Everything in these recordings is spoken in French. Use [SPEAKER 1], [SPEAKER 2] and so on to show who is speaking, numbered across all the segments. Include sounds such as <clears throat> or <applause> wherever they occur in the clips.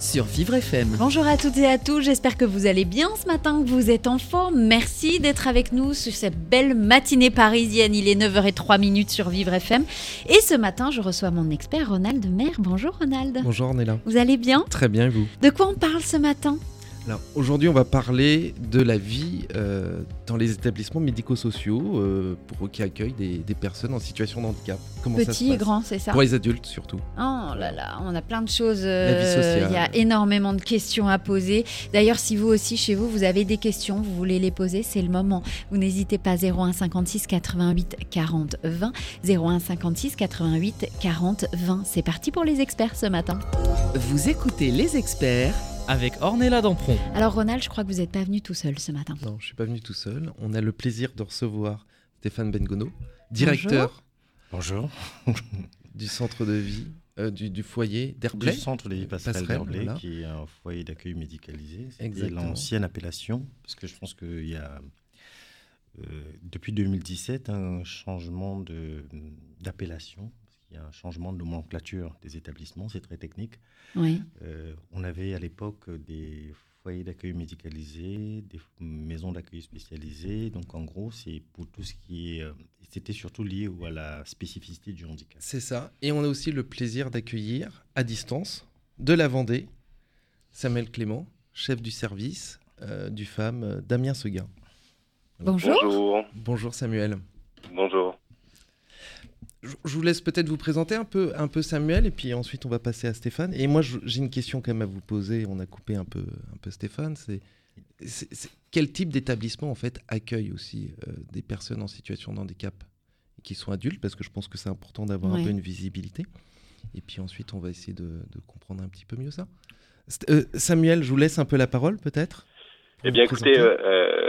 [SPEAKER 1] Sur Vivre FM.
[SPEAKER 2] Bonjour à toutes et à tous, j'espère que vous allez bien ce matin, que vous êtes en forme. Merci d'être avec nous sur cette belle matinée parisienne. Il est 9h03 minutes sur Vivre FM. Et ce matin, je reçois mon expert Ronald Maire. Bonjour Ronald.
[SPEAKER 3] Bonjour Ornella.
[SPEAKER 2] Vous allez bien?
[SPEAKER 3] Très bien, et vous?
[SPEAKER 2] De quoi on parle ce matin?
[SPEAKER 3] Alors aujourd'hui, on va parler de la vie euh, dans les établissements médico-sociaux euh, pour qui accueillent des, des personnes en situation de handicap. Comment ça se
[SPEAKER 2] Petit et grand, c'est ça
[SPEAKER 3] Pour les adultes surtout.
[SPEAKER 2] Oh là là, on a plein de choses.
[SPEAKER 3] La vie
[SPEAKER 2] euh,
[SPEAKER 3] sociale.
[SPEAKER 2] Il y a énormément de questions à poser. D'ailleurs, si vous aussi, chez vous, vous avez des questions, vous voulez les poser, c'est le moment. Vous n'hésitez pas 01 56 88 40 20. 01 56 88 40 20. C'est parti pour les experts ce matin.
[SPEAKER 1] Vous écoutez les experts
[SPEAKER 4] Avec Ornella Dampron.
[SPEAKER 2] Alors, Ronald, je crois que vous n'êtes pas venu tout seul ce matin.
[SPEAKER 3] Non, je suis pas venu tout seul. On a le plaisir de recevoir Stéphane Bengono, directeur
[SPEAKER 5] Bonjour. <laughs>
[SPEAKER 3] du centre de vie, euh, du, du foyer d'Herblay.
[SPEAKER 5] Du centre des passerelles
[SPEAKER 3] Passerelle,
[SPEAKER 5] d'Herblay,
[SPEAKER 3] voilà.
[SPEAKER 5] qui est un foyer d'accueil médicalisé.
[SPEAKER 3] Exactement.
[SPEAKER 5] l'ancienne appellation, parce que je pense qu'il y a, euh, depuis 2017, un changement de- d'appellation. Il y a un changement de nomenclature des établissements, c'est très technique.
[SPEAKER 2] Oui.
[SPEAKER 5] Euh, on avait à l'époque des foyers d'accueil médicalisés, des maisons d'accueil spécialisées. Donc en gros, c'est pour tout ce qui est... euh, C'était surtout lié à la spécificité du handicap.
[SPEAKER 3] C'est ça. Et on a aussi le plaisir d'accueillir à distance de la Vendée Samuel Clément, chef du service euh, du FAM Damien Seguin.
[SPEAKER 2] Bonjour.
[SPEAKER 6] Bonjour.
[SPEAKER 3] Bonjour Samuel.
[SPEAKER 6] Bonjour.
[SPEAKER 3] Je vous laisse peut-être vous présenter un peu, un peu Samuel et puis ensuite on va passer à Stéphane. Et moi j'ai une question quand même à vous poser. On a coupé un peu, un peu Stéphane. C'est, quel type d'établissement en fait accueille aussi euh, des personnes en situation de handicap qui sont adultes? Parce que je pense que c'est important d'avoir un peu une visibilité. Et puis ensuite on va essayer de, de comprendre un petit peu mieux ça. Euh, Samuel, je vous laisse un peu la parole peut-être.
[SPEAKER 6] Eh bien, écoutez, euh, euh,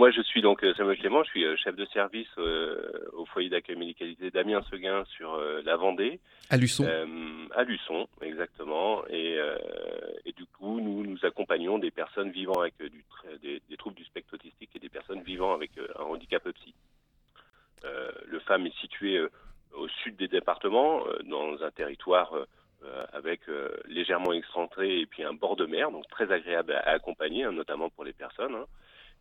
[SPEAKER 6] moi, je suis donc euh, Samuel Clément, je suis euh, chef de service euh, au foyer d'accueil médicalisé Damien Seguin sur euh, la Vendée,
[SPEAKER 3] à Luçon.
[SPEAKER 6] euh, à Luçon, exactement. Et, et du coup, nous nous accompagnons des personnes vivant avec du, des, des troubles du spectre autistique et des personnes vivant avec un handicap psy. Le FAM est situé au sud des départements, dans un territoire avec légèrement excentré et puis un bord de mer, donc très agréable à, à accompagner, hein, notamment pour les personnes. hein.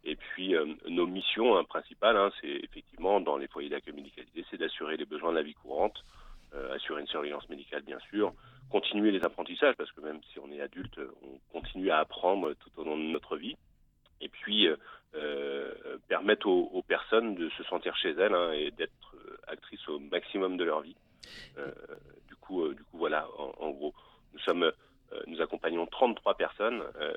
[SPEAKER 6] Et puis euh, nos missions hein, principales, hein, c'est effectivement dans les foyers d'accueil médicalisé, c'est d'assurer les besoins de la vie courante, euh, assurer une surveillance médicale bien sûr, continuer les apprentissages parce que même si on est adulte, on continue à apprendre tout au long de notre vie. Et puis euh, permettre aux, personnes de se sentir chez elles hein, et d'être actrices au maximum de leur vie. Du coup, du coup, voilà, en, gros, nous sommes, nous accompagnons 33 personnes euh,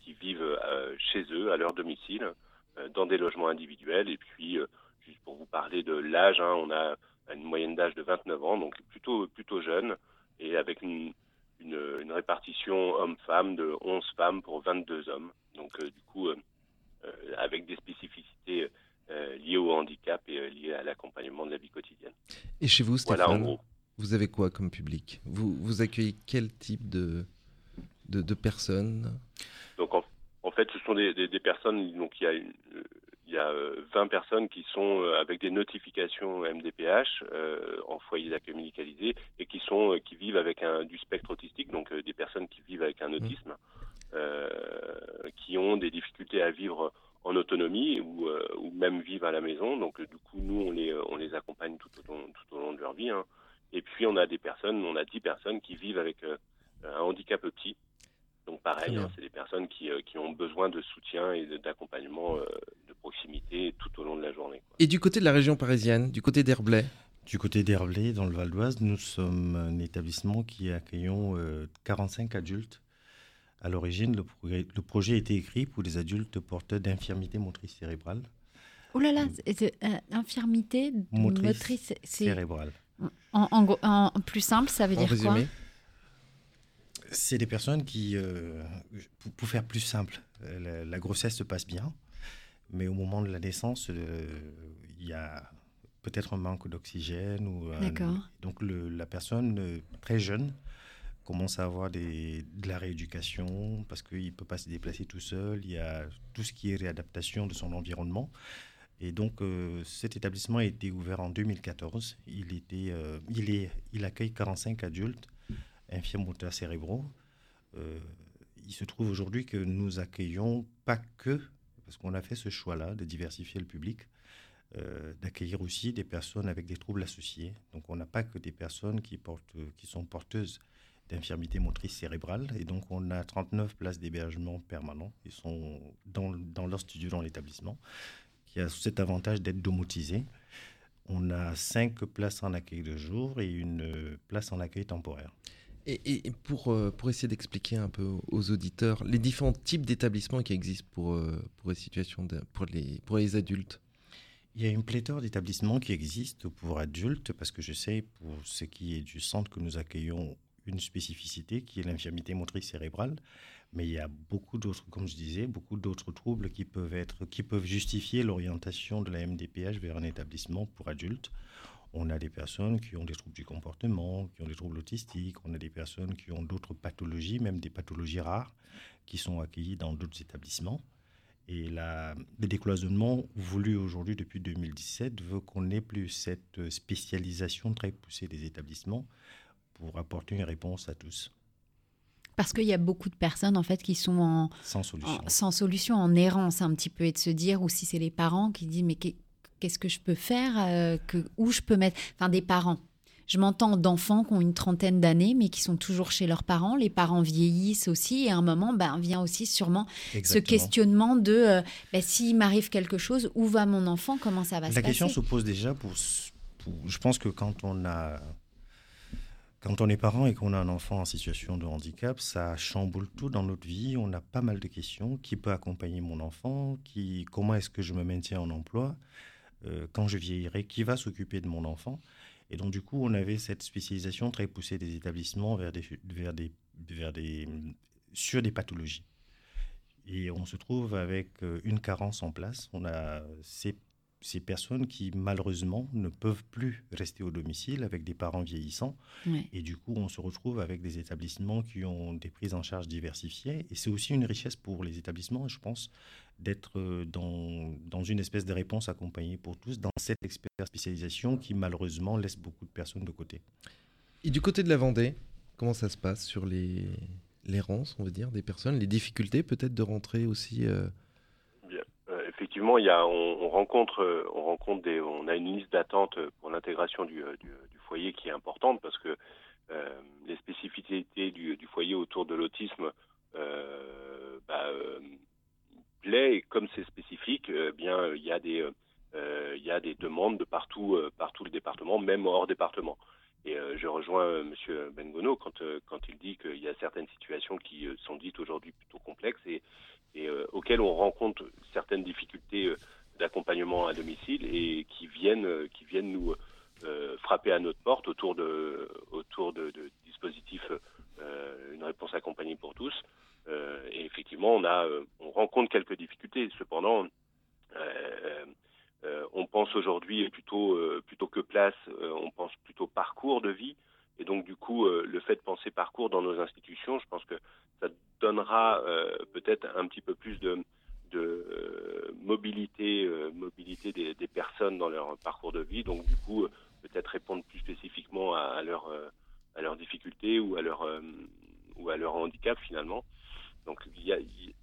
[SPEAKER 6] qui vivent euh, chez eux, à leur domicile, euh, dans des logements individuels. Et puis, euh, juste pour vous parler de l'âge, hein, on a une moyenne d'âge de 29 ans, donc plutôt plutôt jeune, et avec une, une, une répartition homme-femme de 11 femmes pour 22 hommes. Donc, euh, du coup, euh, euh, avec des spécificités euh, liées au handicap et euh, liées à l'accompagnement de la vie quotidienne.
[SPEAKER 3] Et chez vous, Stéphane
[SPEAKER 6] Voilà, en gros.
[SPEAKER 3] Vous avez quoi comme public? Vous, vous accueillez quel type de, de, de personnes
[SPEAKER 6] Donc en, en fait, ce sont des, des, des personnes, donc il y a, une, euh, il y a euh, 20 personnes qui sont euh, avec des notifications MDPH euh, en foyer d'accueil médicalisé et qui sont euh, qui vivent avec un, du spectre autistique, donc euh, des personnes qui vivent avec un autisme, euh, qui ont des difficultés à vivre en autonomie ou, euh, ou même vivent à la maison. Donc euh, du coup, nous, on les, euh, on les accompagne tout au long, tout au long de leur vie. hein. Et puis on a des personnes, on a 10 personnes qui vivent avec euh, un handicap petit. Donc pareil, hein, c'est des personnes qui, euh, qui ont besoin de soutien et de- d'accompagnement euh, de proximité tout au long de la journée. quoi.
[SPEAKER 3] Et du côté de la région parisienne, du côté d'Herblay?
[SPEAKER 5] Du côté d'Herblay, dans le Val d'Oise, nous sommes un établissement qui accueillons euh, 45 adultes. À l'origine, le, progrès- le projet a été écrit pour les adultes porteurs d'infirmité motrice cérébrale.
[SPEAKER 2] Oh là là, euh, infirmité
[SPEAKER 5] Motrice
[SPEAKER 2] motrice, c'est
[SPEAKER 5] Cérébrale.
[SPEAKER 2] en, en gros- en plus simple, ça veut
[SPEAKER 3] En
[SPEAKER 2] dire
[SPEAKER 3] résumé?
[SPEAKER 5] C'est des personnes qui, euh, pour, faire plus simple, la, grossesse se passe bien, mais au moment de la naissance, il y a peut-être un manque d'oxygène. ou Donc la personne très jeune commence à avoir des, de la rééducation parce qu'il ne peut pas se déplacer tout seul. Il y a tout ce qui est réadaptation de son environnement. Et donc, euh, cet établissement a été ouvert en 2014. Il, était, euh, il, est, il accueille 45 adultes infirmes moteurs cérébraux. Euh, il se trouve aujourd'hui que nous accueillons pas que, parce qu'on a fait ce choix-là de diversifier le public, d'accueillir aussi des personnes avec des troubles associés. Donc, on n'a pas que des personnes qui, portent, qui sont porteuses d'infirmité motrice cérébrale. Et donc, on a 39 places d'hébergement permanent. Ils sont dans, dans leur studio dans l'établissement, qui a cet avantage d'être domotisé. On a 5 places en accueil de jour et une place en accueil temporaire.
[SPEAKER 3] Et, pour, euh, pour essayer d'expliquer un peu aux auditeurs les différents types d'établissements qui existent pour, euh, pour, les situations pour, les, pour les adultes
[SPEAKER 5] il y a une pléthore d'établissements qui existent pour adultes, parce que je sais, pour ce qui est du centre que nous accueillons une spécificité qui est l'infirmité motrice cérébrale, mais il y a beaucoup d'autres, comme je disais, beaucoup d'autres troubles qui peuvent, être, qui peuvent justifier l'orientation de la MDPH vers un établissement pour adultes. On a des personnes qui ont des troubles du comportement, qui ont des troubles autistiques, on a des personnes qui ont d'autres pathologies, même des pathologies rares, qui sont accueillies dans d'autres établissements. Et la, le décloisonnement voulu aujourd'hui depuis 2017 veut qu'on n'ait plus cette spécialisation très poussée des établissements, pour apporter une réponse à tous.
[SPEAKER 2] Parce qu'il y a beaucoup de personnes en fait qui sont en
[SPEAKER 5] sans solution,
[SPEAKER 2] en, sans solution, en errance un petit peu, et de se dire, ou si c'est les parents qui disent mais qu'est-ce que je peux faire, euh, que, où je peux mettre, enfin des parents. Je m'entends d'enfants qui ont une trentaine d'années, mais qui sont toujours chez leurs parents. Les parents vieillissent aussi, et à un moment, ben, vient aussi sûrement ce questionnement de euh, ben, s'il m'arrive quelque chose, où va mon enfant, comment ça va
[SPEAKER 5] se
[SPEAKER 2] passer
[SPEAKER 5] La question se pose déjà pour, pour, Je pense que quand on a quand on est parent et qu'on a un enfant en situation de handicap, ça chamboule tout dans notre vie. On a pas mal de questions. Qui peut accompagner mon enfant? Qui, Comment est-ce que je me maintiens en emploi? Euh, Quand je vieillirai, qui va s'occuper de mon enfant Et donc, du coup, on avait cette spécialisation très poussée des établissements vers des, vers des, vers des, sur des pathologies. Et on se trouve avec euh, une carence en place. On a ces ces personnes qui malheureusement ne peuvent plus rester au domicile avec des parents vieillissants. Et du coup, on se retrouve avec des établissements qui ont des prises en charge diversifiées. Et c'est aussi une richesse pour les établissements, je pense, d'être euh, dans, dans une espèce de réponse accompagnée pour tous, dans cette spécialisation qui malheureusement laisse beaucoup de personnes de côté.
[SPEAKER 3] Et du côté de la Vendée, comment ça se passe sur les l'errance, on va dire, des personnes, les difficultés peut-être de rentrer aussi euh,
[SPEAKER 6] effectivement, on, rencontre, euh, on a une liste d'attente pour l'intégration du, euh, du, foyer qui est importante parce que euh, les spécificités du, foyer autour de l'autisme euh, bah, et comme c'est spécifique, bien il y a des, demandes de partout, partout le département, même hors département. Et je rejoins Monsieur Bengono quand, quand il dit qu'il y a certaines situations qui sont dites aujourd'hui plutôt complexes et euh, auxquels on rencontre certaines difficultés euh, d'accompagnement à domicile et qui viennent, euh, qui viennent nous frapper à notre porte autour de, autour de, dispositifs, une réponse accompagnée pour tous. et effectivement, on, a, on rencontre quelques difficultés. Cependant, on pense aujourd'hui plutôt, plutôt que place, on pense plutôt parcours de vie. Et donc, du coup, le fait de penser parcours dans nos institutions, je pense que ça donnera euh, peut-être un petit peu plus de, euh, mobilité, euh, mobilité des, personnes dans leur parcours de vie. Donc du coup, peut-être répondre plus spécifiquement à, leur, à leurs difficultés ou à leur, ou à leur handicap finalement. Donc il y a, il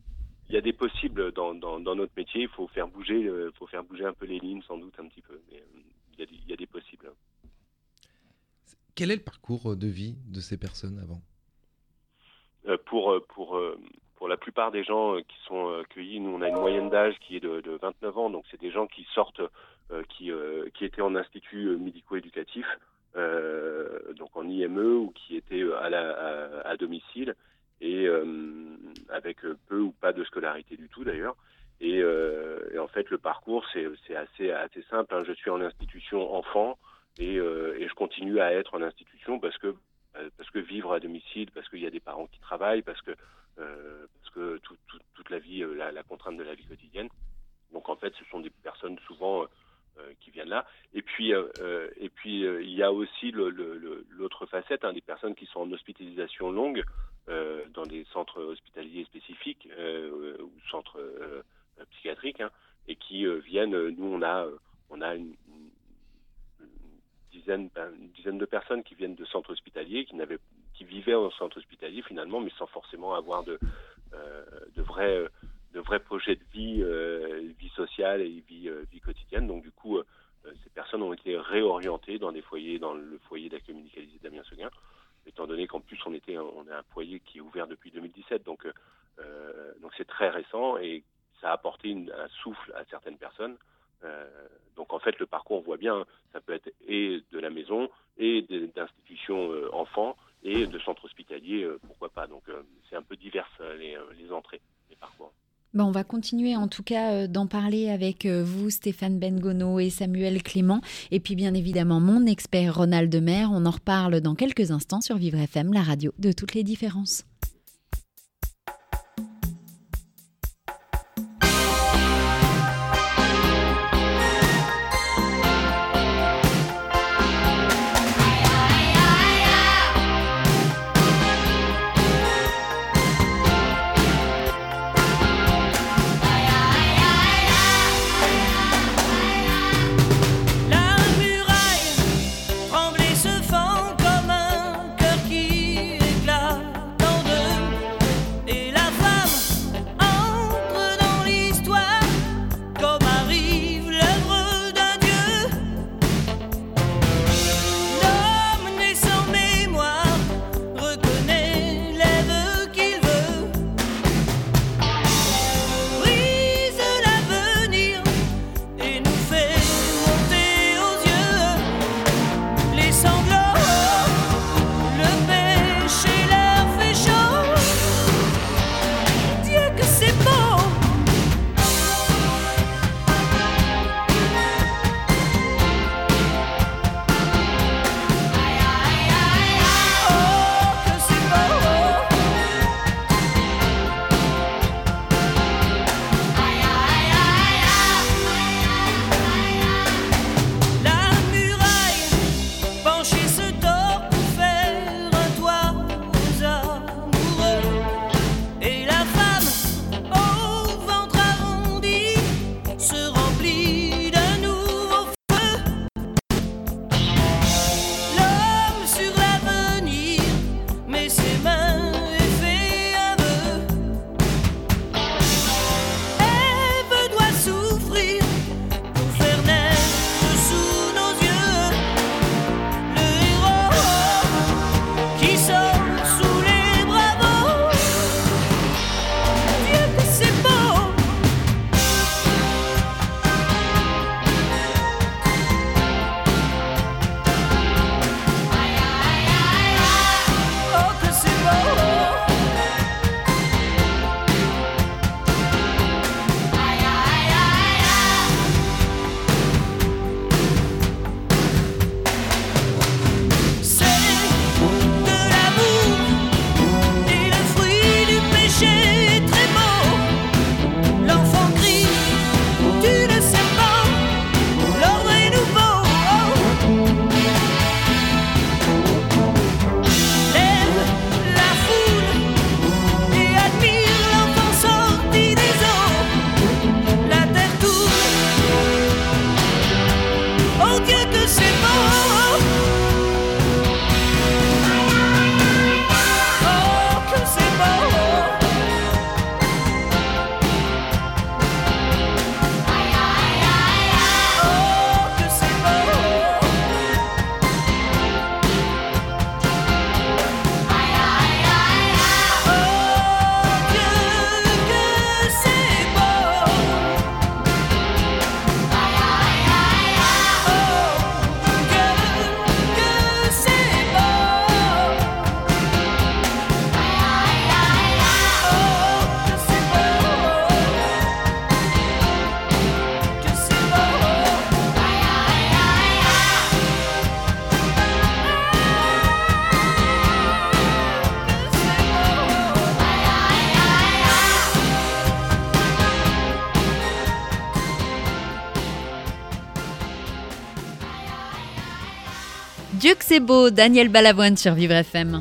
[SPEAKER 6] y a des possibles dans, dans, notre métier. Il faut faire bouger, faut faire bouger un peu les lignes sans doute un petit peu. Mais il y a, des possibles.
[SPEAKER 3] Quel est le parcours de vie de ces personnes avant?
[SPEAKER 6] euh, pour, euh, pour, euh, pour la plupart des gens qui sont accueillis, nous on a une moyenne d'âge qui est de, de, 29 ans, donc c'est des gens qui sortent, qui, qui étaient en institut médico-éducatif, donc en IME ou qui étaient à, la, à, domicile et avec peu ou pas de scolarité du tout d'ailleurs. Et, en fait, le parcours, c'est assez, assez simple. Hein. Je suis en institution enfant et, et, je continue à être en institution parce que euh, parce que vivre à domicile, parce qu'il y a des parents qui travaillent, parce que que toute la vie, la, la, contrainte de la vie quotidienne. Donc en fait, ce sont des personnes souvent qui viennent là. Et puis, et puis il y a aussi l'autre facette, hein, des personnes qui sont en hospitalisation longue dans des centres hospitaliers spécifiques ou centres psychiatriques, hein, et qui viennent. Nous, on a, on a une, ben, une dizaine de personnes qui viennent de centres hospitaliers, qui, vivaient en centre hospitalier finalement, mais sans forcément avoir de, euh, de, vrais, projets de vie, euh, sociale et vie, euh, vie quotidienne. Donc du coup, ces personnes ont été réorientées dans des foyers, dans le foyer d'accueil médicalisé d'Amiens Seguin, étant donné qu'en plus on était, a un foyer qui est ouvert depuis 2017, donc donc c'est très récent et ça a apporté un souffle à certaines personnes. Euh, donc en fait, le parcours, on voit bien, ça peut être et de la maison, et d'institutions euh, enfants, et de centres hospitaliers, euh, pourquoi pas. Donc c'est un peu divers les, entrées, les parcours.
[SPEAKER 2] Bon, on va continuer en tout cas d'en parler avec vous, Stéphane Bengono et Samuel Clément. Et puis bien évidemment, mon expert Ronald Demer. On en reparle dans quelques instants sur Vivre FM, la radio de toutes les différences. Dieu que c'est beau, Daniel Balavoine sur Vivre FM.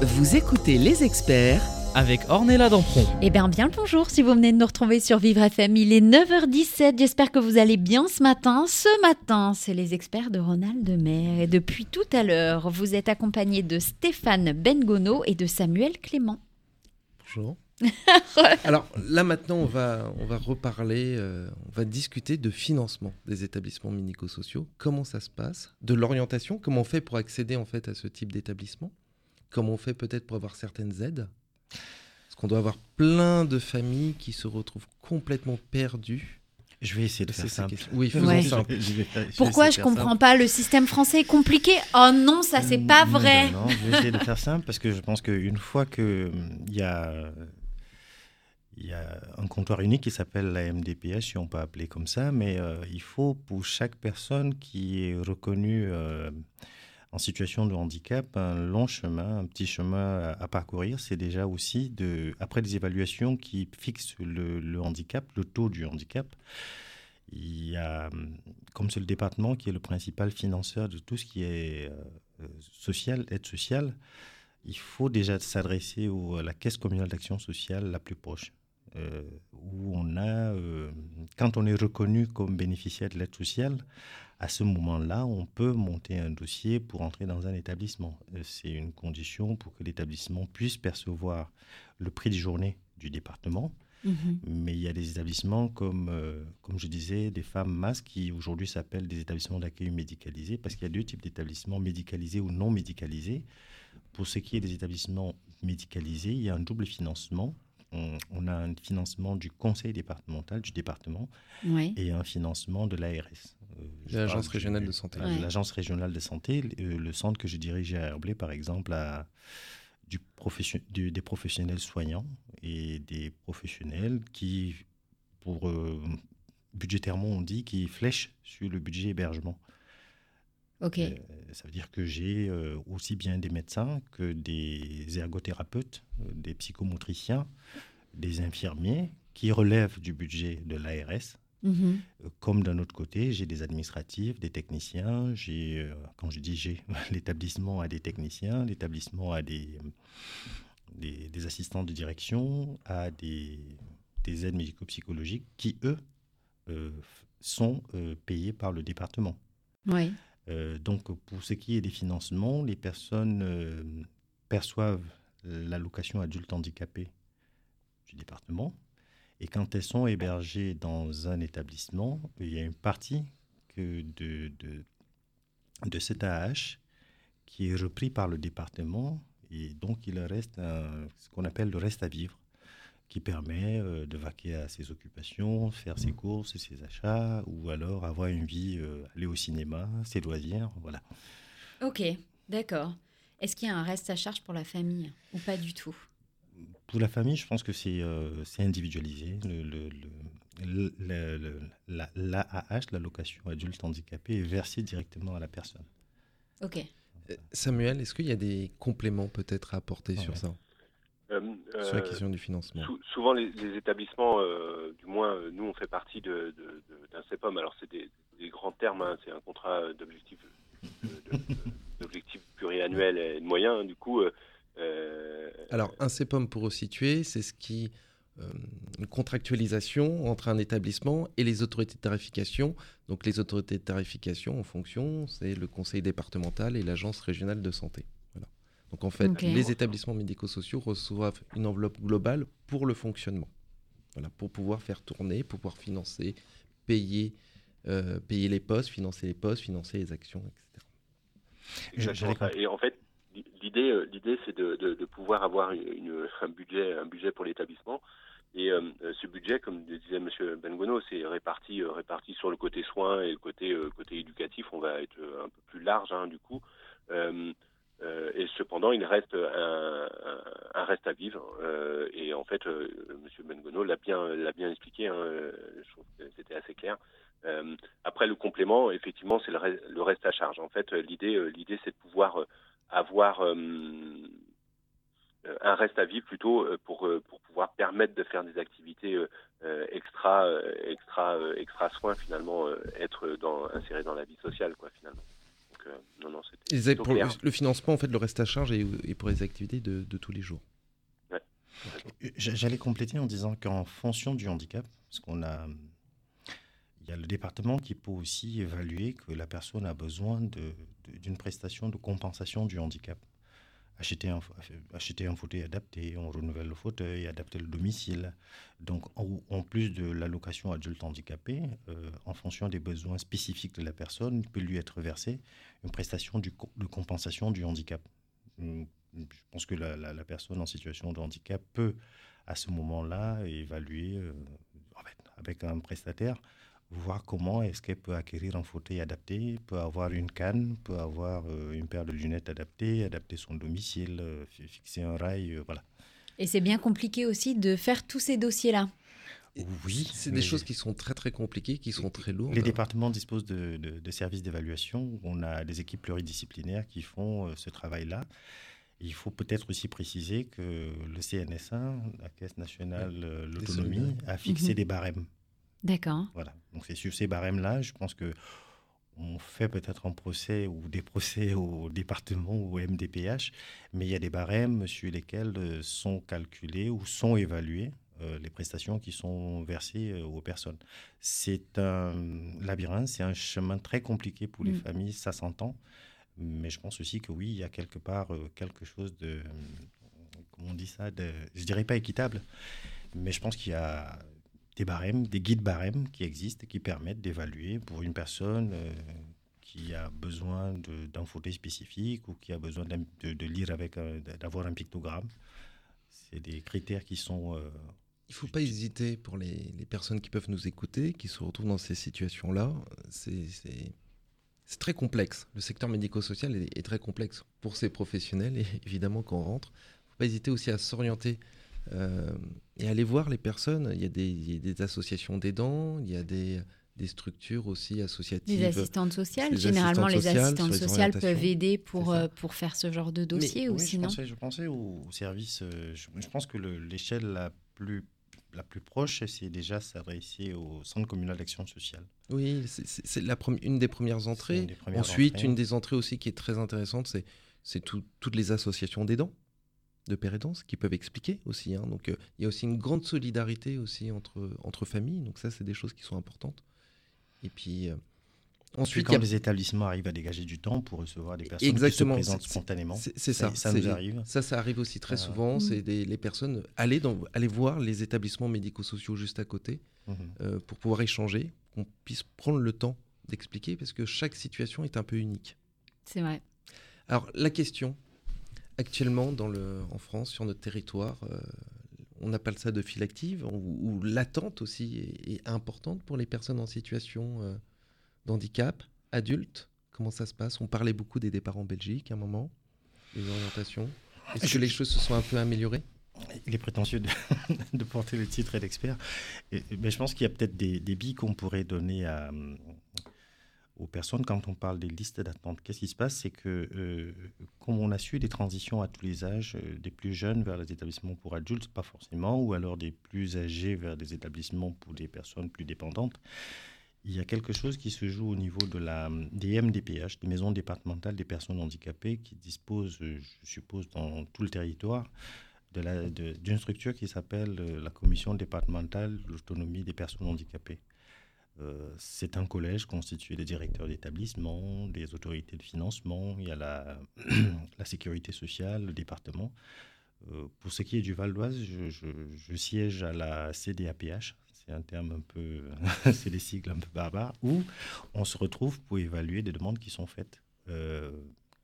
[SPEAKER 1] Vous écoutez les experts
[SPEAKER 4] avec Ornella Dampron.
[SPEAKER 2] Eh bien, bien le bonjour si vous venez de nous retrouver sur Vivre FM. Il est 9h17. J'espère que vous allez bien ce matin. Ce matin, c'est les experts de Ronald Mer. Et depuis tout à l'heure, vous êtes accompagné de Stéphane Bengono et de Samuel Clément.
[SPEAKER 3] Bonjour. <laughs> Alors là maintenant, on va, on va reparler, euh, on va discuter de financement des établissements médico-sociaux. Comment ça se passe? De l'orientation? Comment on fait pour accéder en fait à ce type d'établissement? Comment on fait peut-être pour avoir certaines aides? Parce qu'on doit avoir plein de familles qui se retrouvent complètement perdues.
[SPEAKER 5] Je vais essayer de faire simple.
[SPEAKER 3] Oui, faisons
[SPEAKER 2] Ouais.
[SPEAKER 3] simple.
[SPEAKER 5] Je vais- je
[SPEAKER 2] Pourquoi je comprends
[SPEAKER 5] simple.
[SPEAKER 2] pas Le système français est compliqué? Oh non, ça c'est pas
[SPEAKER 5] Non,
[SPEAKER 2] vrai.
[SPEAKER 5] Non, non, je vais essayer de faire simple parce que je pense qu'une fois qu'il y a, il y a un comptoir unique qui s'appelle la MDPH, si on peut appeler comme ça, mais euh, il faut pour chaque personne qui est reconnue euh, en situation de handicap un long chemin, un petit chemin à, parcourir. C'est déjà aussi, de, après des évaluations qui fixent le, handicap, le taux du handicap, il y a, comme c'est le département qui est le principal financeur de tout ce qui est euh, social, aide sociale, il faut déjà s'adresser à la caisse communale d'action sociale la plus proche. Euh, où on a, euh, quand on est reconnu comme bénéficiaire de l'aide sociale, à ce moment-là, on peut monter un dossier pour entrer dans un établissement. Euh, C'est une condition pour que l'établissement puisse percevoir le prix de journée du département.
[SPEAKER 2] Mhm.
[SPEAKER 5] Mais il y a des établissements comme, euh, comme je disais, des femmes masques qui aujourd'hui s'appellent des établissements d'accueil médicalisés parce qu'il y a deux types d'établissements médicalisés ou non médicalisés. Pour ce qui est des établissements médicalisés, il y a un double financement. On, on a un financement du conseil départemental, du département,
[SPEAKER 2] Ouais.
[SPEAKER 5] et un financement de l'ARS. Euh,
[SPEAKER 3] L'Agence régionale de santé.
[SPEAKER 2] Ouais.
[SPEAKER 5] L'Agence régionale de santé, euh, le centre que je dirige à Herblay, par exemple, a du profession- du- des professionnels soignants et des professionnels qui, pour euh, budgétairement, on dit, qui flèchent sur le budget hébergement.
[SPEAKER 2] Ok.
[SPEAKER 5] Euh, ça veut dire que j'ai euh, aussi bien des médecins que des ergothérapeutes, euh, des psychomotriciens, des infirmiers qui relèvent du budget de l'ARS.
[SPEAKER 2] Mhm.
[SPEAKER 5] Euh, Comme d'un autre côté, j'ai des administratifs, des techniciens. J'ai, euh, quand je dis j'ai, <laughs> l'établissement a des techniciens, l'établissement a des, des, des assistants de direction, a des, des aides médico-psychologiques qui, eux, euh, sont euh, payés par le département.
[SPEAKER 2] Ouais.
[SPEAKER 5] Euh, donc, pour ce qui est des financements, les personnes euh, perçoivent l'allocation adulte handicapé du département. Et quand elles sont hébergées dans un établissement, il y a une partie de, de, de cet AH qui est repris par le département. Et donc, il reste ce qu'on appelle le reste à vivre, qui permet euh, de vaquer à ses occupations, faire ses courses, ses achats, ou alors avoir une vie, euh, aller au cinéma, ses loisirs, voilà.
[SPEAKER 2] Ok, d'accord. Est-ce qu'il y a un reste à charge pour la famille ou pas du tout?
[SPEAKER 5] Pour la famille, je pense que c'est euh, c'est individualisé. Le, le, le- le- le- la- L'AAH, l'allocation adulte handicapé, est versée directement à la personne.
[SPEAKER 2] Ok.
[SPEAKER 3] Euh, Samuel, est-ce qu'il y a des compléments peut-être à apporter
[SPEAKER 5] Ah
[SPEAKER 3] sur
[SPEAKER 5] ouais.
[SPEAKER 3] ça? Sur la
[SPEAKER 6] euh,
[SPEAKER 3] question du financement
[SPEAKER 6] Sou- souvent, les, les établissements, euh, du moins, euh, nous, on fait partie de, de- de- d'un CEPOM. Alors, c'est des, des grands termes, hein, c'est un contrat d'objectif, de- de- d'objectif pluriannuel et de moyens. hein. Du coup, euh, euh,
[SPEAKER 3] Alors, un CEPOM, pour resituer, c'est ce qui. euh, une contractualisation entre un établissement et les autorités de tarification. Donc, les autorités de tarification, en fonction, c'est le conseil départemental et l'agence régionale de santé. Donc, en fait, les établissements médico-sociaux reçoivent une enveloppe globale pour le fonctionnement. Voilà, pour pouvoir faire tourner, pour pouvoir financer, payer, euh, payer les postes, financer les postes, financer les actions, etc.
[SPEAKER 6] Exactement ça. Et en fait, l'i- l'idée, euh, l'idée, c'est de, de- de pouvoir avoir une- un budget, un budget pour l'établissement. Et euh, ce budget, comme le disait Monsieur Bengono, c'est réparti, euh, réparti sur le côté soins et le côté, euh, côté éducatif. On va être un peu plus large, hein, du coup. Euh, et cependant, il reste un, un- reste à vivre. Euh, et en fait, euh, Monsieur Bengono l'a bien, bien expliqué. hein, je trouve que c'était assez clair. Après, le complément, effectivement, c'est le, re- le reste à charge. En fait, l'idée, l'idée, c'est de pouvoir avoir un reste à vivre plutôt pour, pouvoir permettre de faire des activités extra, extra, extra soins finalement, être dans, inséré dans la vie sociale, quoi, finalement. Donc, non, non,
[SPEAKER 3] c'était.
[SPEAKER 6] Les
[SPEAKER 3] pour le, financement, en fait, le reste à charge et, pour les activités de, tous les jours.
[SPEAKER 5] J'allais compléter en disant qu'en fonction du handicap, parce qu'on a il y a le département qui peut aussi évaluer que la personne a besoin d'une prestation de compensation du handicap. Acheter un, acheter un fauteuil adapté, on renouvelle le fauteuil, adapter le domicile. Donc, en, plus de l'allocation adulte handicapé, euh, en fonction des besoins spécifiques de la personne, il peut lui être versé une prestation de compensation du handicap. Hum, je pense que la, personne en situation de handicap peut, à ce moment-là, évaluer euh, avec un prestataire voir comment est-ce qu'elle peut acquérir un fauteuil adapté, peut avoir une canne, peut avoir euh, une paire de lunettes adaptées, adapter son domicile, euh, fixer un rail, voilà.
[SPEAKER 2] Et c'est bien compliqué aussi de faire tous ces dossiers-là.
[SPEAKER 3] Oui, c'est des choses qui sont très très compliquées, qui sont très lourdes.
[SPEAKER 5] Les départements disposent de, de, services d'évaluation. On a des équipes pluridisciplinaires qui font ce travail-là. Il faut peut-être aussi préciser que le CNSA, la Caisse nationale de l'autonomie, a fixé mhm. des barèmes.
[SPEAKER 2] D'accord.
[SPEAKER 5] Voilà. Donc c'est sur ces barèmes-là, je pense que on fait peut-être un procès ou des procès au département ou au MDPH, mais il y a des barèmes sur lesquels euh, sont calculés ou sont évalués euh, les prestations qui sont versées euh, aux personnes. C'est un labyrinthe, c'est un chemin très compliqué pour les mm. familles, ça s'entend, mais je pense aussi que oui, il y a quelque part quelque chose de, comment on dit ça, de, je dirais pas équitable, mais je pense qu'il y a des barèmes, des guides barèmes qui existent qui permettent d'évaluer pour une personne euh, qui a besoin d'un fauteuil spécifique ou qui a besoin de, lire avec, d'avoir un pictogramme. C'est des critères qui sont. Euh,
[SPEAKER 3] il ne faut pas hésiter pour les, les, personnes qui peuvent nous écouter, qui se retrouvent dans ces situations-là. C'est très complexe. Le secteur médico-social est, est, très complexe pour ces professionnels et <laughs> évidemment quand on rentre. Il ne faut pas hésiter aussi à s'orienter euh, et aller voir les personnes. Il y a des, des associations d'aidants, il y a des, des structures aussi associatives.
[SPEAKER 2] Les assistantes sociales, généralement les assistantes sociales peuvent aider pour, euh, pour faire ce genre de dossier aussi,
[SPEAKER 5] je Pensais, je pensais au, service, euh, je, pense que l'échelle la plus, la plus proche, c'est déjà s'adresser au centre communal d'action sociale.
[SPEAKER 3] Oui, c'est une des premières entrées. Ensuite, une des entrées aussi qui est très intéressante, c'est toutes les associations d'aidants de pérédance qui peuvent expliquer aussi. Hein. Donc euh, il y a aussi une grande solidarité aussi entre, entre familles. Donc ça, c'est des choses qui sont importantes. Et puis euh,
[SPEAKER 5] ensuite, quand les établissements arrivent à dégager du temps pour recevoir des personnes qui se présentent spontanément,
[SPEAKER 3] c'est ça. Ça, nous arrive. Ça, ça arrive aussi très souvent. C'est les personnes aller dans, aller voir les établissements médico-sociaux juste à côté mhm. euh, pour pouvoir échanger, qu'on puisse prendre le temps d'expliquer parce que chaque situation est un peu unique.
[SPEAKER 2] C'est vrai.
[SPEAKER 3] Alors la question, actuellement dans le, en France, sur notre territoire, euh, on appelle ça de file active, ou, l'attente aussi est, importante pour les personnes en situation euh, d'handicap, adultes. Comment ça se passe? On parlait beaucoup des départs en Belgique à un moment, des orientations. Est-ce que les choses se sont un peu améliorées?
[SPEAKER 5] Il est prétentieux de, <laughs> porter le titre d'expert, mais je pense qu'il y a peut-être des, des billes qu'on pourrait donner à, aux personnes quand on parle des listes d'attente. Qu'est-ce qui se passe? C'est que, euh, comme on a su des transitions à tous les âges, euh, des plus jeunes vers les établissements pour adultes, pas forcément, ou alors des plus âgés vers des établissements pour des personnes plus dépendantes, il y a quelque chose qui se joue au niveau de la, des MDPH, des maisons départementales des personnes handicapées, qui disposent, je suppose, dans tout le territoire, d'une structure qui s'appelle euh, la Commission départementale de l'autonomie des personnes handicapées. Euh, c'est un collège constitué de directeurs d'établissement, des autorités de financement, il y a la, <clears throat> la sécurité sociale, le département. Euh, pour ce qui est du Val d'Oise, je, siège à la CDAPH, c'est un terme un peu, <laughs> c'est des sigles un peu barbares, où on se retrouve pour évaluer des demandes qui sont faites, euh,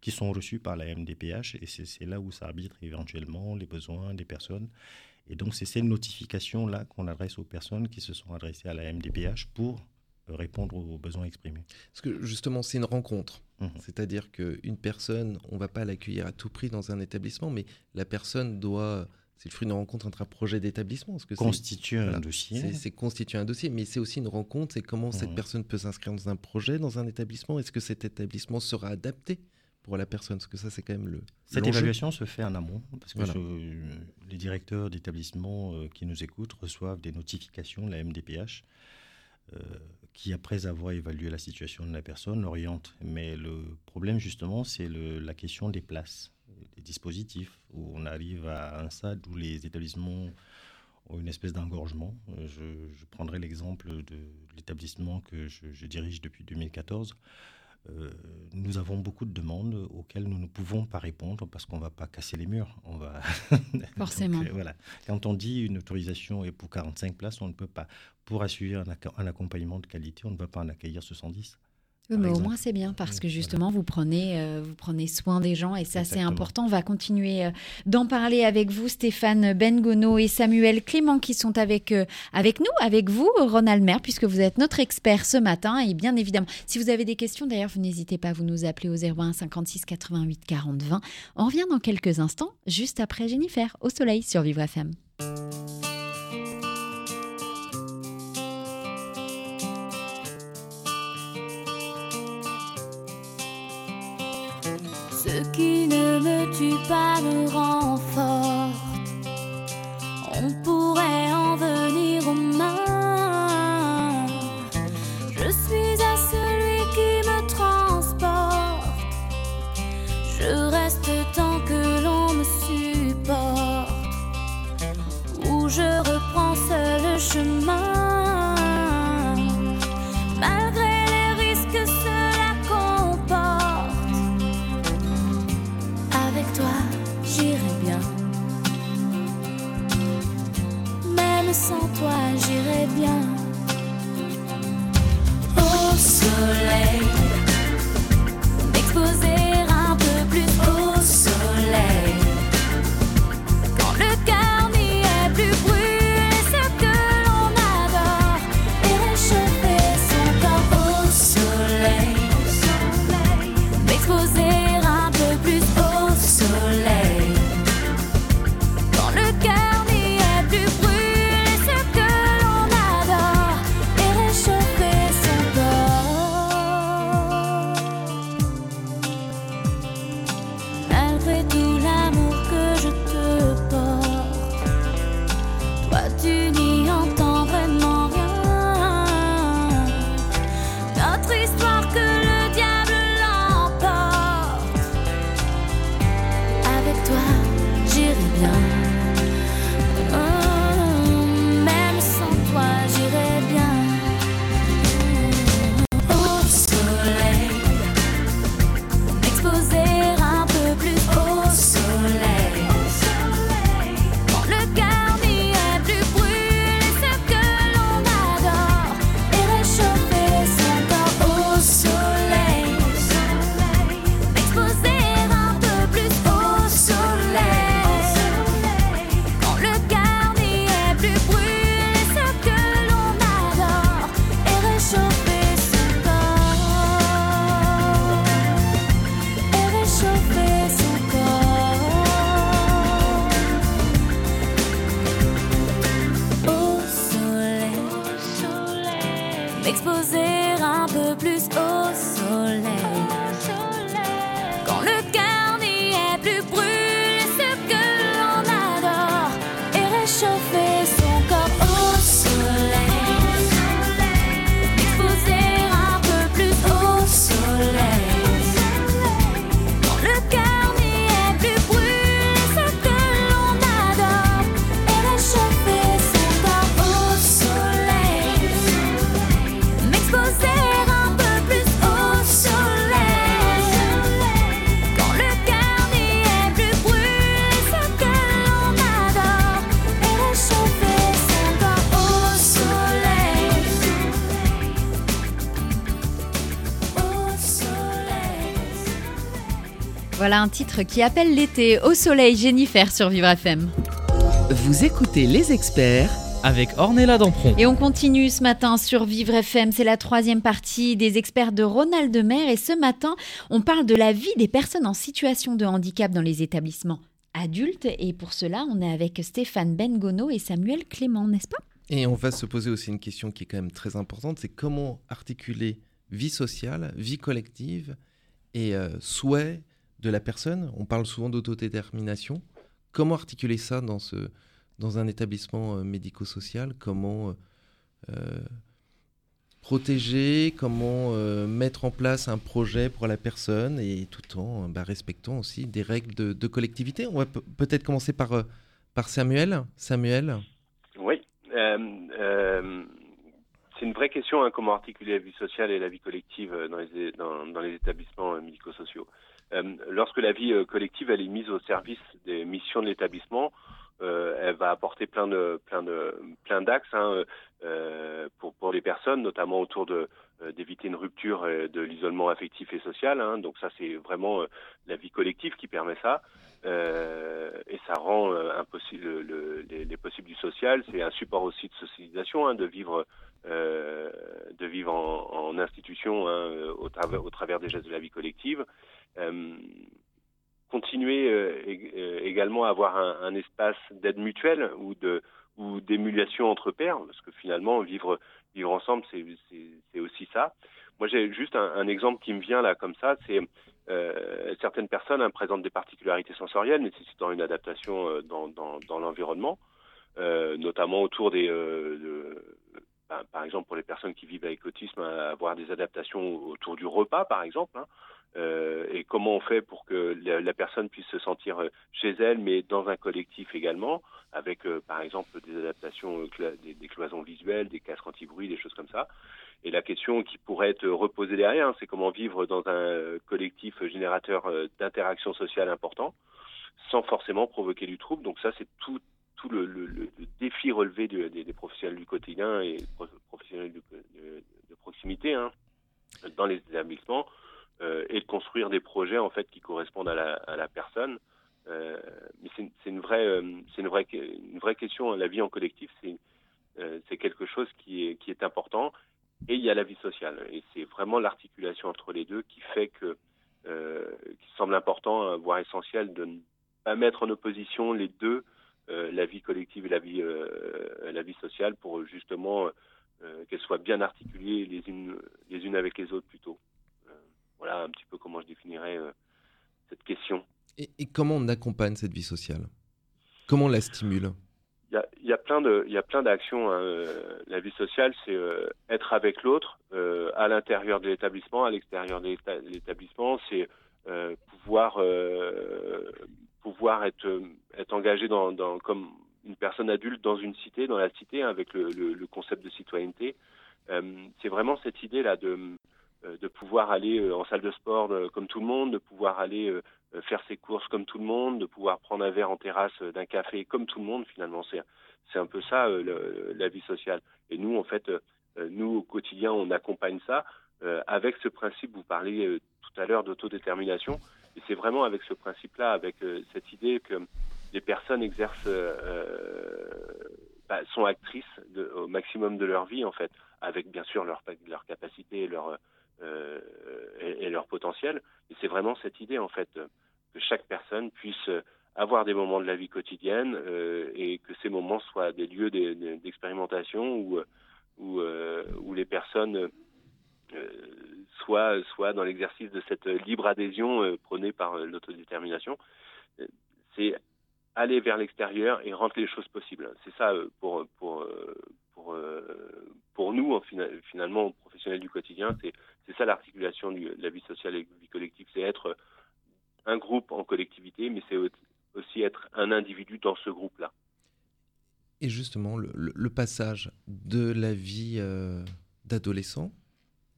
[SPEAKER 5] qui sont reçues par la MDPH, et c'est là où s'arbitre éventuellement les besoins des personnes. Et donc, c'est ces notifications-là qu'on adresse aux personnes qui se sont adressées à la MDPH pour répondre aux besoins exprimés.
[SPEAKER 3] Parce que justement, c'est une rencontre. Mmh. C'est-à-dire qu'une personne, on ne va pas l'accueillir à tout prix dans un établissement, mais la personne doit. C'est le fruit d'une rencontre entre un projet d'établissement.
[SPEAKER 5] Constituer un dossier.
[SPEAKER 3] C'est constituer un dossier, mais c'est aussi une rencontre. C'est comment cette personne peut s'inscrire dans un projet, dans un établissement. Est-ce que cet établissement sera adapté pour la personne? Parce que ça, c'est quand même le.
[SPEAKER 5] Cette évaluation se fait en amont, parce que les directeurs d'établissements euh, qui nous écoutent reçoivent des notifications de la MDPH qui, après avoir évalué la situation de la personne, l'oriente. Mais le problème, justement, c'est la question des places, des dispositifs, où on arrive à un stade où les établissements ont une espèce d'engorgement. Je, prendrai l'exemple de l'établissement que je, dirige depuis 2014. Euh, nous avons beaucoup de demandes auxquelles nous ne pouvons pas répondre parce qu'on ne va pas casser les murs. On va <laughs>
[SPEAKER 2] Forcément. <laughs>
[SPEAKER 5] Euh, voilà. Quand on dit une autorisation est pour 45 places, on ne peut pas. Pour assurer un, un accompagnement de qualité, on ne va pas en accueillir 70
[SPEAKER 2] mais au moins c'est bien parce que justement vous prenez, euh, vous prenez soin des gens et ça c'est important. On va continuer euh, d'en parler avec vous, Stéphane Bengono et Samuel Clément qui sont avec, euh, avec nous, avec vous, Ronald Mer, puisque vous êtes notre expert ce matin. Et bien évidemment, si vous avez des questions, d'ailleurs, vous n'hésitez pas à vous nous appeler au 01 56 88 40 20. On revient dans quelques instants, juste après Jennifer, au soleil sur Vivre FM.
[SPEAKER 7] Ce qui ne me tue pas me rend forte. On pourrait
[SPEAKER 2] Voilà un titre qui appelle l'été au soleil Jennifer sur Vivre FM.
[SPEAKER 1] Vous écoutez les experts
[SPEAKER 4] avec Ornella Dampron.
[SPEAKER 2] Et on continue ce matin sur Vivre FM. C'est la troisième partie des experts de Ronald Mer. Et ce matin, on parle de la vie des personnes en situation de handicap dans les établissements adultes. Et pour cela, on est avec Stéphane Bengono et Samuel Clément, n'est-ce pas?
[SPEAKER 3] Et on va se poser aussi une question qui est quand même très importante, c'est comment articuler vie sociale, vie collective et euh, souhait de la personne. On parle souvent d'autodétermination. Comment articuler ça dans, ce, dans un établissement euh, médico-social? Comment euh, protéger, comment euh, mettre en place un projet pour la personne? Et tout en bah, respectant aussi des règles de, collectivité. On va peut-être commencer par, euh, par Samuel. Samuel?
[SPEAKER 6] Oui. Euh, c'est une vraie question, hein, comment articuler la vie sociale et la vie collective dans les établissements médico-sociaux. Lorsque la vie collective elle est mise au service des missions de l'établissement, euh, elle va apporter plein de plein de plein d'axes hein, euh, pour pour les personnes, notamment autour de euh, d'éviter une rupture de l'isolement affectif et social. Hein. donc ça c'est vraiment la vie collective qui permet ça. et ça rend les, possibles du social. C'est un support aussi de socialisation, hein, de vivre de vivre en, institution hein, au, travers, au travers des gestes de la vie collective continuer euh, euh, également à avoir un, espace d'aide mutuelle ou de ou d'émulation entre pairs, parce que finalement vivre vivre ensemble c'est aussi ça. Moi j'ai juste un, exemple qui me vient là comme ça, c'est euh, certaines personnes hein, présentent des particularités sensorielles nécessitant une adaptation euh, dans, dans, l'environnement, euh, notamment autour des de, ben, par exemple pour les personnes qui vivent avec autisme, avoir des adaptations autour du repas par exemple. Hein. Euh, et comment on fait pour que la, personne puisse se sentir euh, chez elle, mais dans un collectif également, avec euh, par exemple des adaptations, des, cloisons visuelles, des casques anti-bruit, des choses comme ça. Et la question qui pourrait être reposée derrière, hein, c'est comment vivre dans un collectif générateur d'interaction sociale important, sans forcément provoquer du trouble. Donc ça, c'est tout, tout le, défi relevé de, des, professionnels du quotidien et professionnels de, proximité hein, dans les établissements euh, et de construire des projets en fait qui correspondent à la, personne. Euh, c'est une vraie, euh, c'est une vraie, une vraie question. La vie en collectif, c'est euh, c'est quelque chose qui est, qui est important. Et il y a la vie sociale. Et c'est vraiment l'articulation entre les deux qui fait que, euh, qui semble important, voire essentiel, de ne pas mettre en opposition les deux, euh, la vie collective et la vie, euh, la vie sociale, pour justement qu'elles soient bien articulées les unes, les unes avec les autres plutôt. Voilà un petit peu comment je définirais euh, cette question.
[SPEAKER 3] Et, et, comment on accompagne cette vie sociale? Comment on la stimule?
[SPEAKER 6] Il y, a, il y a plein de, il y a plein d'actions. Hein. La vie sociale, c'est euh, être avec l'autre euh, à l'intérieur de l'établissement, à l'extérieur de l'établissement. C'est euh, pouvoir, euh, pouvoir être, être engagé comme une personne adulte dans une cité, dans la cité, hein, avec le, concept de citoyenneté. c'est vraiment cette idée là de euh, pouvoir aller euh, en salle de sport euh, comme tout le monde, de pouvoir aller faire ses courses comme tout le monde, de pouvoir prendre un verre en terrasse d'un café comme tout le monde finalement. C'est un peu ça la vie sociale. Et nous en fait, nous au quotidien, on accompagne ça avec ce principe. Vous parlez tout à l'heure d'autodétermination, et c'est vraiment avec ce principe-là, avec cette idée que les personnes exercent, bah, sont actrices au maximum de leur vie en fait, avec bien sûr leur, leur capacité, leur euh, et, et, leur potentiel. Et c'est vraiment cette idée, en fait, que chaque personne puisse avoir des moments de la vie quotidienne euh, et que ces moments soient des lieux d'expérimentation où, où, euh, les personnes euh, soient, soient dans l'exercice de cette libre adhésion euh, prônée par l'autodétermination. C'est aller vers l'extérieur et rendre les choses possibles. C'est ça pour, pour, pour, pour nous, finalement, professionnels du quotidien, c'est ça l'articulation de la vie sociale et de la vie collective, c'est être un groupe en collectivité, mais c'est aussi être un individu dans ce groupe-là.
[SPEAKER 3] Et justement, le, passage de la vie euh, d'adolescent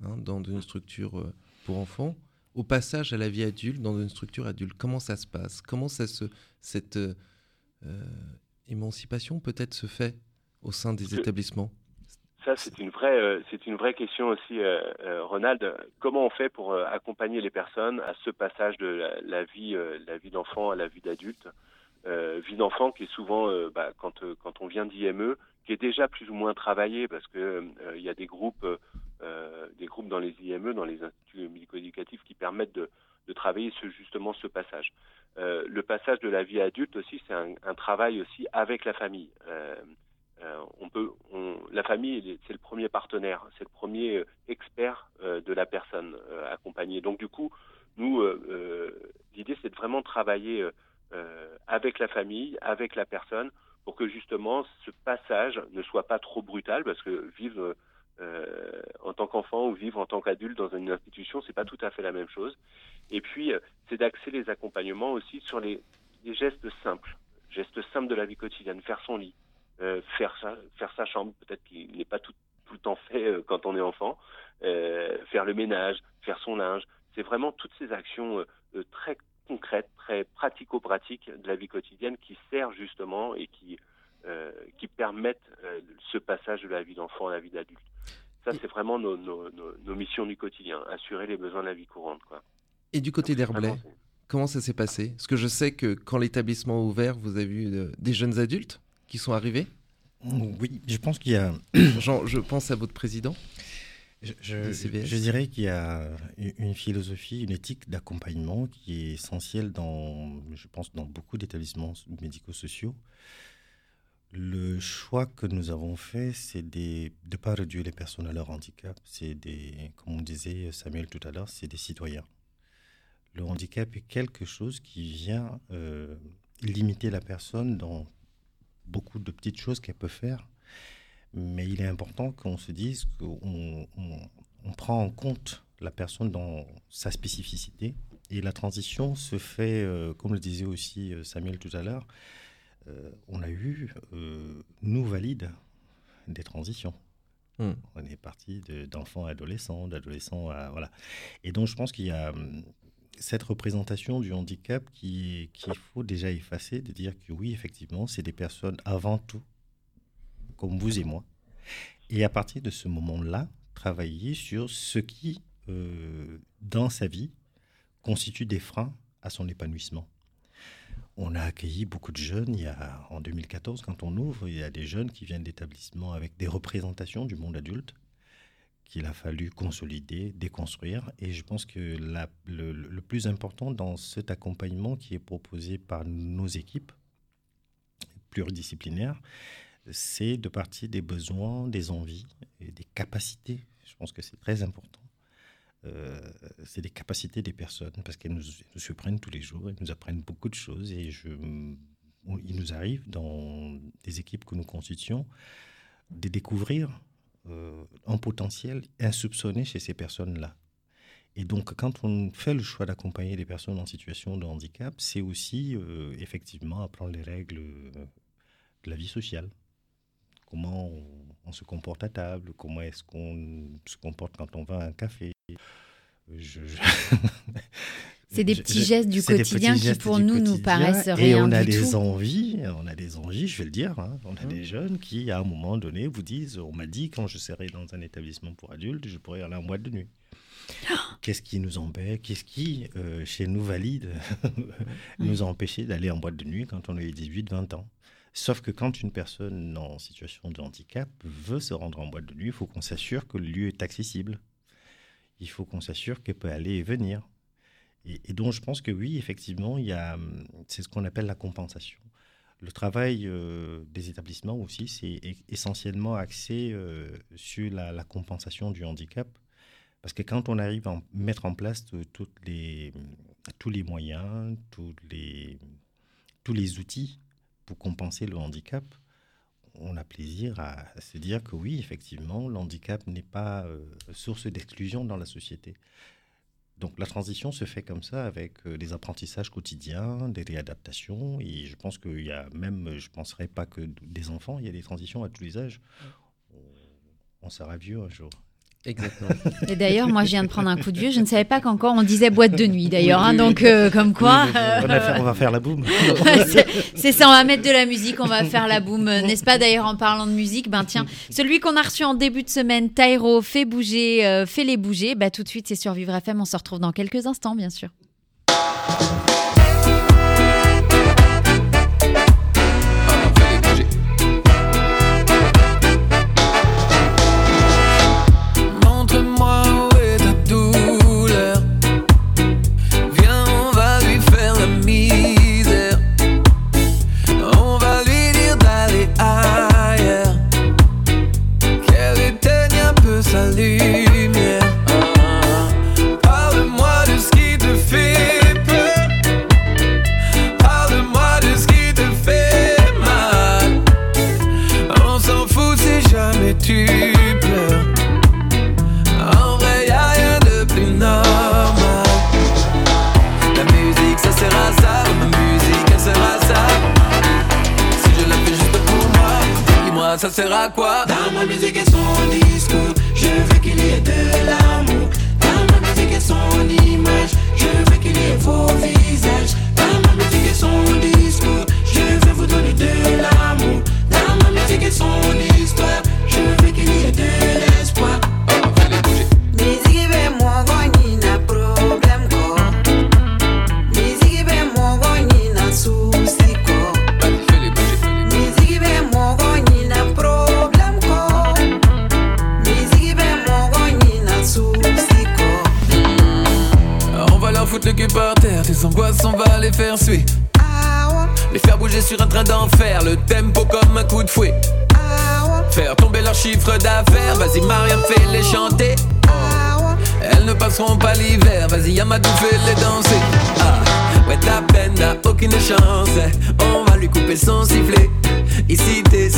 [SPEAKER 3] hein, dans une structure euh, pour enfants. Au passage à la vie adulte dans une structure adulte, comment ça se passe? Comment ça se, cette euh, émancipation peut-être se fait au sein des établissements?
[SPEAKER 6] Ça, c'est une vraie, euh, c'est une vraie question aussi, euh, euh, Ronald. Comment on fait pour accompagner les personnes à ce passage de la, la vie, la vie d'enfant à la vie d'adulte, vie d'enfant qui est souvent, bah, quand quand on vient d'IME, qui est déjà plus ou moins travaillé parce que il y a des groupes, des groupes dans les IME, dans les instituts médico-éducatifs qui permettent de, travailler ce, justement ce passage. le passage de la vie adulte aussi, c'est un, travail aussi avec la famille. Euh, la famille, c'est le premier partenaire, c'est le premier euh, expert euh, de la personne accompagnée. Donc du coup, nous, l'idée, c'est de vraiment travailler avec la famille, avec la personne, pour que justement ce passage ne soit pas trop brutal, parce que vivre en tant ou vivre en tant qu'adulte dans une institution, c'est pas tout à fait la même chose. Et puis, euh, c'est d'axer les accompagnements aussi sur les, gestes simples, gestes simples de la vie quotidienne, faire son lit, euh, faire sa, chambre, peut-être qu'il n'est pas tout, le temps fait euh, quand on est enfant, euh, faire le ménage, faire son linge. C'est vraiment toutes ces actions euh, euh, très concrètes, très pratico-pratiques de la vie quotidienne qui servent justement et qui, euh, qui permettent euh, ce passage de la vie d'enfant à la vie d'adulte. Ça, c'est vraiment nos, nos, nos, nos, missions du quotidien, assurer les besoins de la vie courante. Quoi.
[SPEAKER 3] Et du côté d'Herblay, comment ça s'est passé? Parce que je sais que quand l'établissement a ouvert, vous avez eu euh, des jeunes adultes qui sont arrivés
[SPEAKER 5] Oui, je pense qu'il y a... <coughs> <coughs>
[SPEAKER 3] Genre, je pense à votre président
[SPEAKER 5] je, je, je, dirais qu'il y a une philosophie, une éthique d'accompagnement qui est essentielle dans, je pense, dans beaucoup d'établissements médico-sociaux. Le choix que nous avons fait, c'est de ne pas réduire les personnes à leur handicap. C'est des, comme on disait Samuel tout à l'heure, c'est des citoyens. Le handicap est quelque chose qui vient euh, limiter la personne dans beaucoup de petites choses qu'elle peut faire. Mais il est important qu'on se dise qu'on on, prend en compte la personne dans sa spécificité. Et la transition se fait, euh, comme le disait aussi euh, Samuel tout à l'heure, euh, on a eu, euh, nous valide, des transitions. Mm. On est parti d'enfants à adolescents, d'adolescents à. Voilà. Et donc, je pense qu'il y a hum, cette représentation du handicap qu'il qui faut déjà effacer, de dire que oui, effectivement, c'est des personnes avant tout, comme vous et moi. Et à partir de ce moment-là, travailler sur ce qui, euh, dans sa vie, constitue des freins à son épanouissement. On a accueilli beaucoup de jeunes. Il y a, en 2014, quand on ouvre, il y a des jeunes qui viennent d'établissements avec des représentations du monde adulte qu'il a fallu consolider, déconstruire. Et je pense que le, plus important dans cet accompagnement qui est proposé par nos équipes pluridisciplinaires, c'est de partir des besoins, des envies et des capacités. Je pense que c'est très important euh, c'est des capacités des personnes parce qu'elles nous, nous, surprennent tous les jours, elles nous apprennent beaucoup de choses et je, il nous arrive dans des équipes que nous constituons de découvrir euh, un potentiel insoupçonné chez ces personnes-là. Et donc, quand on fait le choix d'accompagner des personnes en situation de handicap, c'est aussi euh, effectivement apprendre les règles de la vie sociale. Comment on, on se comporte à table, comment est-ce qu'on se comporte quand on va à un café,
[SPEAKER 2] je, je... <laughs> C'est des petits gestes du quotidien qui, pour nous, nous paraissent rien
[SPEAKER 5] Et on a
[SPEAKER 2] du
[SPEAKER 5] des
[SPEAKER 2] tout.
[SPEAKER 5] envies, on a des envies, je vais le dire. Hein, on a mmh. des jeunes qui, à un moment donné, vous disent on m'a dit, quand je serai dans un établissement pour adultes, je pourrais aller en boîte de nuit. <gasps> Qu'est-ce qui nous embête Qu'est-ce qui, euh, chez nous, valide <laughs> nous a empêché d'aller en boîte de nuit quand on a 18-20 ans? Sauf que quand une personne en situation de handicap veut se rendre en boîte de nuit, il faut qu'on s'assure que le lieu est accessible il faut qu'on s'assure qu'elle peut aller et venir. Et, donc, je pense que oui, effectivement, il y a, c'est ce qu'on appelle la compensation. Le travail euh, des établissements aussi, c'est essentiellement axé euh, sur la, compensation du handicap. Parce que quand on arrive à mettre en place toutes les, tous les moyens, les, tous les outils pour compenser le handicap, on a plaisir à, se dire que oui, effectivement, l'handicap n'est pas euh, source d'exclusion dans la société. Donc la transition se fait comme ça avec euh, des apprentissages quotidiens, des réadaptations. Et je pense qu'il y a même, je ne penserais pas que des enfants, il y a des transitions à tous les âges. On, on sera vieux un jour.
[SPEAKER 3] Exactement. <laughs>
[SPEAKER 2] Et d'ailleurs, moi, je viens de prendre un coup de vieux. Je ne savais pas qu'encore on disait boîte de nuit, d'ailleurs. Oui, hein, donc, euh, comme quoi.
[SPEAKER 5] Oui, on, va faire la boum. <laughs>
[SPEAKER 2] C'est ça, on va mettre de la musique, on va faire la boum. N'est-ce pas D'ailleurs, en parlant de musique, ben tiens, celui qu'on a reçu en début de semaine, Tyro, fait bouger, euh, fait les bouger. Bah, tout de suite, c'est sur Vivre FM. On se retrouve dans quelques instants, bien sûr.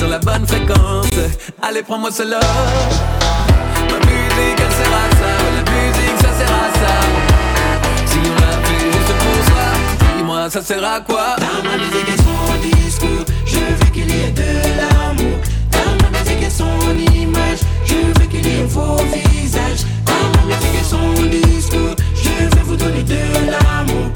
[SPEAKER 8] La bonne fréquence, allez prends-moi cela. Ma musique, elle sert à ça, la musique, ça sert à ça. Si on l'a fait juste pour soi, dis-moi, ça sert à quoi?
[SPEAKER 9] Dans ma musique et son discours, je veux qu'il y ait de l'amour. Dans ma musique et son image, je veux qu'il y ait vos visages. Dans ma musique et son discours, je veux vous donner de l'amour.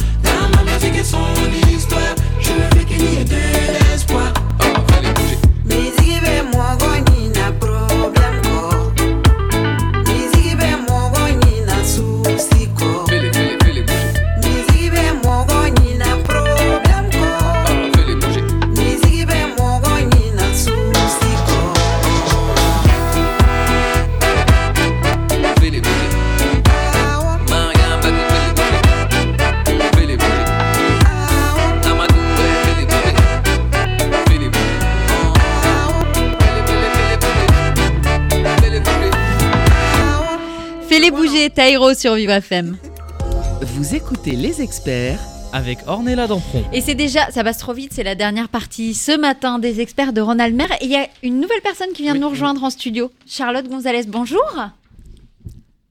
[SPEAKER 2] Taïro sur Vivre FM.
[SPEAKER 1] Vous écoutez les experts
[SPEAKER 4] Avec Ornella Dampron.
[SPEAKER 2] Et c'est déjà, ça passe trop vite, c'est la dernière partie ce matin des experts de Ronald Mer. Et il y a une nouvelle personne qui vient de nous rejoindre en studio. Charlotte Gonzalez, bonjour.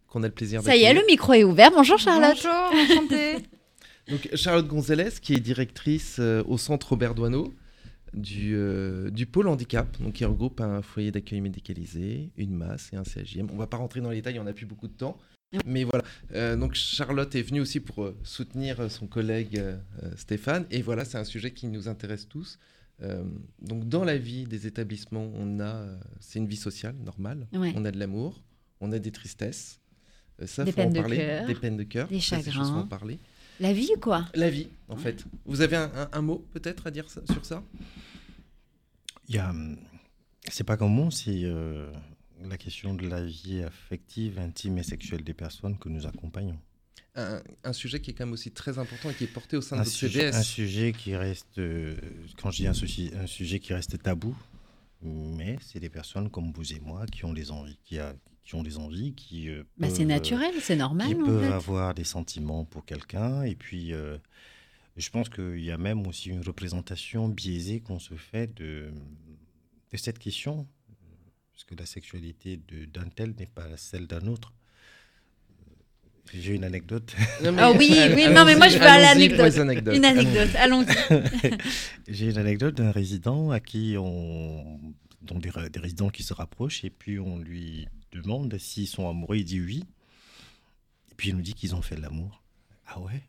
[SPEAKER 3] Qu'on a le plaisir
[SPEAKER 2] Ça y est, le micro est ouvert. Bonjour Charlotte.
[SPEAKER 10] Bonjour, enchantée. <laughs>
[SPEAKER 3] Donc Charlotte Gonzalez, qui est directrice euh, au centre Robert Doisneau du, euh, du pôle handicap, donc qui regroupe un foyer d'accueil médicalisé, une masse et un CAJM. On va pas rentrer dans les détails, on n'a plus beaucoup de temps. Mais voilà, Euh, donc Charlotte est venue aussi pour euh, soutenir euh, son collègue euh, Stéphane. Et voilà, c'est un sujet qui nous intéresse tous. Euh, donc dans la vie des établissements, on a, c'est une vie sociale normale.
[SPEAKER 2] Ouais.
[SPEAKER 3] On a de l'amour, on a des tristesses. Euh, ça,
[SPEAKER 2] Des
[SPEAKER 3] faut en
[SPEAKER 2] de
[SPEAKER 3] parler.
[SPEAKER 2] cœur,
[SPEAKER 3] Des peines de cœur.
[SPEAKER 2] des
[SPEAKER 3] Ça,
[SPEAKER 2] chagrins.
[SPEAKER 3] faut en parler.
[SPEAKER 2] La vie, quoi?
[SPEAKER 3] La vie, en fait. Vous avez un, un- un mot peut-être à dire ça- sur ça?
[SPEAKER 5] Il y a, hum, c'est pas qu'un mot, c'est euh, la question de la vie affective, intime et sexuelle des personnes que nous accompagnons.
[SPEAKER 3] un, un sujet qui est quand même aussi très important et qui est porté au sein
[SPEAKER 5] Un
[SPEAKER 3] de votre
[SPEAKER 5] sujet,
[SPEAKER 3] CDS.
[SPEAKER 5] un sujet qui reste, euh, quand je dis un, souci- un sujet qui reste tabou, mais c'est des personnes comme vous et moi qui ont des envies, qui, a- qui ont des envies, qui euh,
[SPEAKER 2] Bah, c'est
[SPEAKER 5] peuvent,
[SPEAKER 2] naturel, c'est normal.
[SPEAKER 5] qui
[SPEAKER 2] en
[SPEAKER 5] peuvent
[SPEAKER 2] fait.
[SPEAKER 5] avoir des sentiments pour quelqu'un. Et puis, euh, je pense qu'il y a même aussi une représentation biaisée qu'on se fait de, de cette question, parce que la sexualité de- d'un tel n'est pas celle d'un autre. J'ai une anecdote.
[SPEAKER 3] Non, mais-
[SPEAKER 2] Ah oui, oui,
[SPEAKER 3] allons-y,
[SPEAKER 2] non, mais moi, je veux à l'anecdote. Une anecdote, allons-y. <laughs>
[SPEAKER 5] J'ai une anecdote d'un résident à qui on. dont des, des résidents qui se rapprochent, et puis on lui demande s'ils sont amoureux. Il dit oui. Et puis il nous dit qu'ils ont fait de l'amour. Ah ouais?